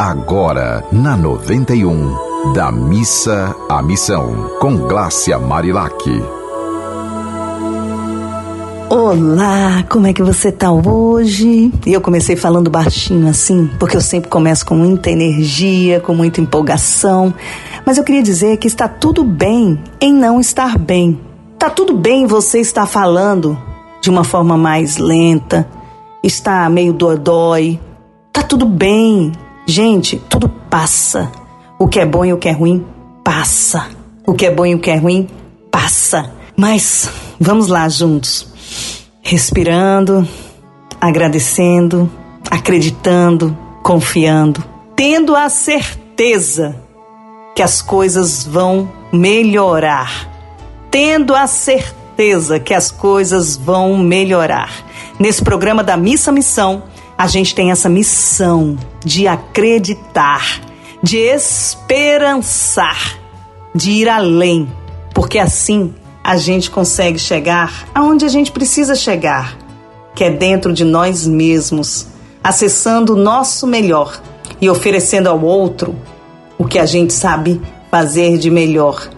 Agora, na 91, da missa à missão, com Glácia Marilac. Olá, como é que você tá hoje? Eu comecei falando baixinho assim, porque eu sempre começo com muita energia, com muita empolgação. Mas eu queria dizer que está tudo bem em não estar bem. Tá tudo bem você estar falando de uma forma mais lenta, está meio dodói. Tá tudo bem. Gente, tudo passa. O que é bom e o que é ruim passa. O que é bom e o que é ruim passa. Mas vamos lá juntos respirando, agradecendo, acreditando, confiando, tendo a certeza que as coisas vão melhorar, tendo a certeza que as coisas vão melhorar. Nesse programa da Missa Missão, a gente tem essa missão de acreditar, de esperançar, de ir além, porque assim a gente consegue chegar aonde a gente precisa chegar, que é dentro de nós mesmos, acessando o nosso melhor e oferecendo ao outro o que a gente sabe fazer de melhor,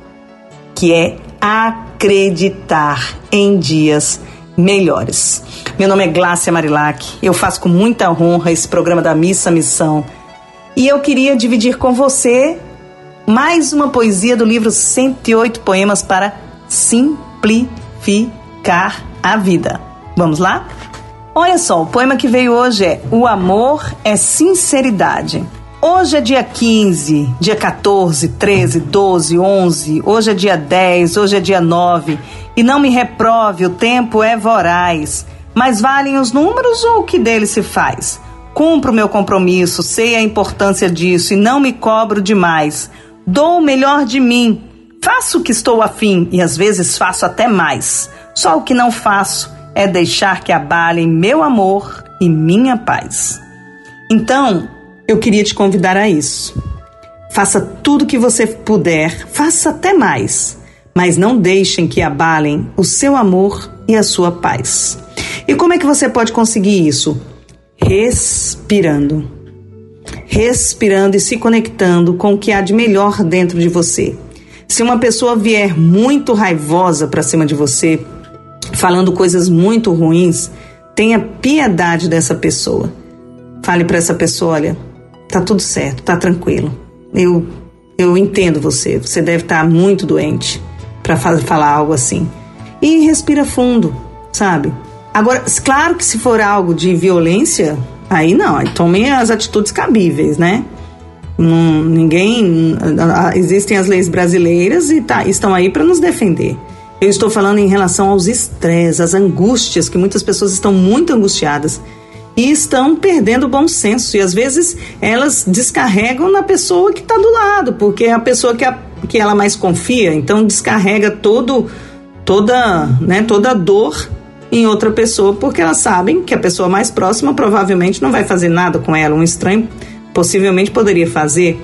que é acreditar em dias melhores. Meu nome é Glácia Marilac, eu faço com muita honra esse programa da Missa Missão e eu queria dividir com você mais uma poesia do livro 108 Poemas para simplificar a vida. Vamos lá? Olha só, o poema que veio hoje é O amor é sinceridade. Hoje é dia 15, dia 14, 13, 12, 11, hoje é dia 10, hoje é dia 9. E não me reprove, o tempo é voraz. Mas valem os números ou o que dele se faz? Cumpro meu compromisso, sei a importância disso e não me cobro demais. Dou o melhor de mim, Faço o que estou afim e às vezes faço até mais. Só o que não faço é deixar que abalem meu amor e minha paz. Então, eu queria te convidar a isso. Faça tudo o que você puder, faça até mais, mas não deixem que abalem o seu amor e a sua paz. E como é que você pode conseguir isso? Respirando. Respirando e se conectando com o que há de melhor dentro de você. Se uma pessoa vier muito raivosa para cima de você, falando coisas muito ruins, tenha piedade dessa pessoa. Fale para essa pessoa, olha, tá tudo certo, tá tranquilo. Eu eu entendo você. Você deve estar tá muito doente para falar algo assim. E respira fundo, sabe? Agora, claro que se for algo de violência, aí não, aí tome as atitudes cabíveis, né? Não, ninguém. Existem as leis brasileiras e tá, estão aí para nos defender. Eu estou falando em relação aos estresses, às angústias, que muitas pessoas estão muito angustiadas e estão perdendo o bom senso. E às vezes elas descarregam na pessoa que está do lado, porque é a pessoa que, a, que ela mais confia, então descarrega todo, toda, né, toda a dor em outra pessoa, porque elas sabem que a pessoa mais próxima provavelmente não vai fazer nada com ela. Um estranho possivelmente poderia fazer.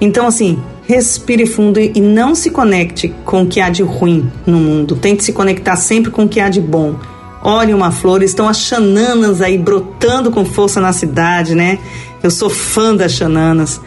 Então, assim, respire fundo e não se conecte com o que há de ruim no mundo. Tente se conectar sempre com o que há de bom. Olhe uma flor, estão as xananas aí brotando com força na cidade, né? Eu sou fã das xananas.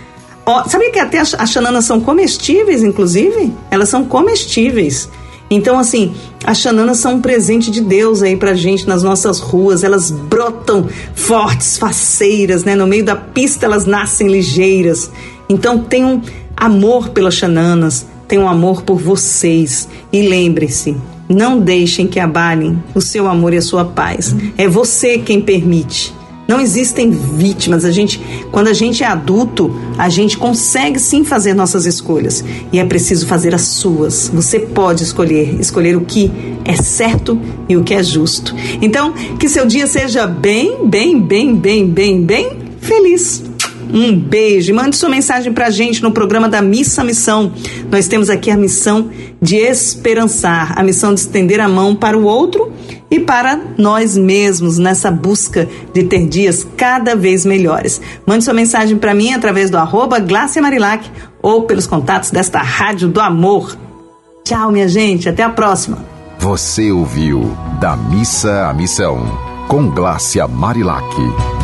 Oh, sabia que até as, as xananas são comestíveis, inclusive? Elas são comestíveis. Então, assim, as xananas são um presente de Deus aí pra gente nas nossas ruas. Elas brotam fortes, faceiras, né? No meio da pista elas nascem ligeiras. Então, tenham amor pelas xananas, tenham amor por vocês. E lembre-se, não deixem que abalem o seu amor e a sua paz. É você quem permite. Não existem vítimas. A gente, quando a gente é adulto, a gente consegue sim fazer nossas escolhas e é preciso fazer as suas. Você pode escolher, escolher o que é certo e o que é justo. Então, que seu dia seja bem, bem, bem, bem, bem, bem feliz. Um beijo. Mande sua mensagem pra gente no programa da Missa Missão. Nós temos aqui a missão de esperançar, a missão de estender a mão para o outro e para nós mesmos nessa busca de ter dias cada vez melhores. Mande sua mensagem para mim através do arroba Marilac ou pelos contatos desta Rádio do Amor. Tchau, minha gente. Até a próxima. Você ouviu Da Missa à Missão, com Glácia Marilac.